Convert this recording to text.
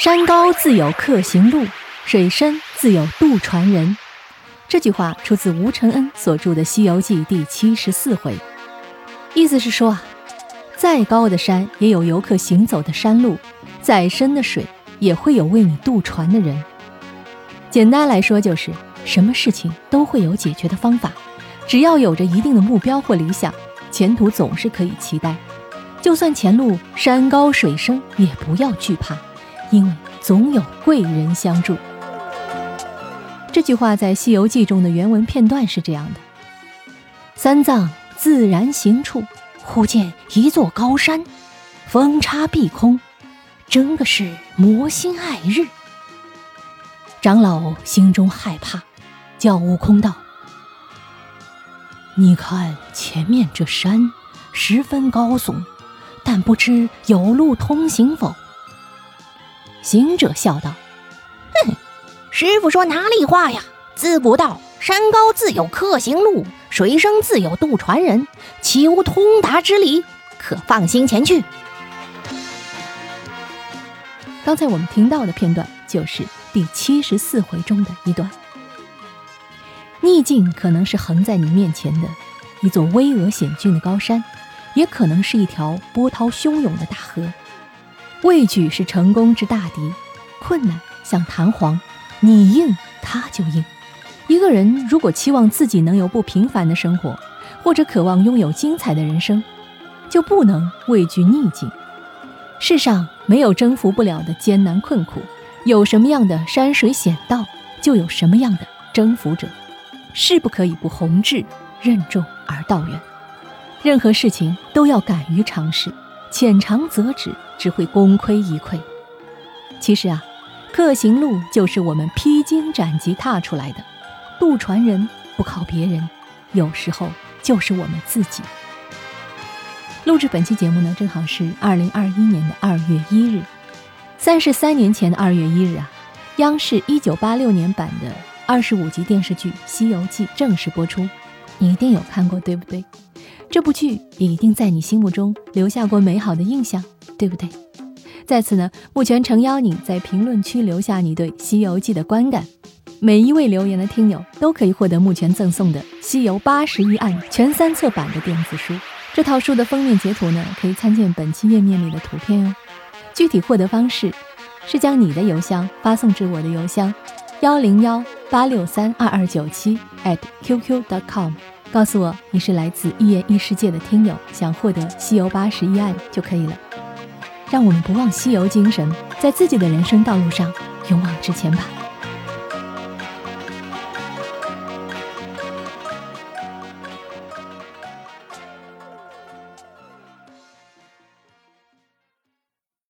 山高自有客行路，水深自有渡船人。这句话出自吴承恩所著的《西游记》第七十四回，意思是说啊，再高的山也有游客行走的山路，再深的水也会有为你渡船的人。简单来说，就是什么事情都会有解决的方法，只要有着一定的目标或理想，前途总是可以期待。就算前路山高水深，也不要惧怕，因为总有贵人相助。这句话在《西游记》中的原文片段是这样的：三藏自然行处，忽见一座高山，峰插碧空，真个是魔心爱日。长老心中害怕，叫悟空道：“你看前面这山十分高耸。”但不知有路通行否？行者笑道：“哼，师傅说哪里话呀？自古道山高自有客行路，水深自有渡船人，岂无通达之理？可放心前去。”刚才我们听到的片段就是第七十四回中的一段。逆境可能是横在你面前的一座巍峨险峻的高山。也可能是一条波涛汹涌的大河，畏惧是成功之大敌。困难像弹簧，你硬它就硬。一个人如果期望自己能有不平凡的生活，或者渴望拥有精彩的人生，就不能畏惧逆境。世上没有征服不了的艰难困苦，有什么样的山水险道，就有什么样的征服者。事不可以不宏志，任重而道远。任何事情都要敢于尝试，浅尝辄止只会功亏一篑。其实啊，客行路就是我们披荆斩棘踏出来的，渡船人不靠别人，有时候就是我们自己。录制本期节目呢，正好是二零二一年的二月一日，三十三年前的二月一日啊，央视一九八六年版的二十五集电视剧《西游记》正式播出，你一定有看过，对不对？这部剧也一定在你心目中留下过美好的印象，对不对？在此呢，目前诚邀你在评论区留下你对《西游记》的观感。每一位留言的听友都可以获得目前赠送的《西游八十一案》全三册版的电子书。这套书的封面截图呢，可以参见本期页面里的图片哦。具体获得方式是将你的邮箱发送至我的邮箱幺零幺八六三二二九七 at qq.com。告诉我你是来自一言一世界的听友，想获得《西游八十一案》就可以了。让我们不忘西游精神，在自己的人生道路上勇往直前吧。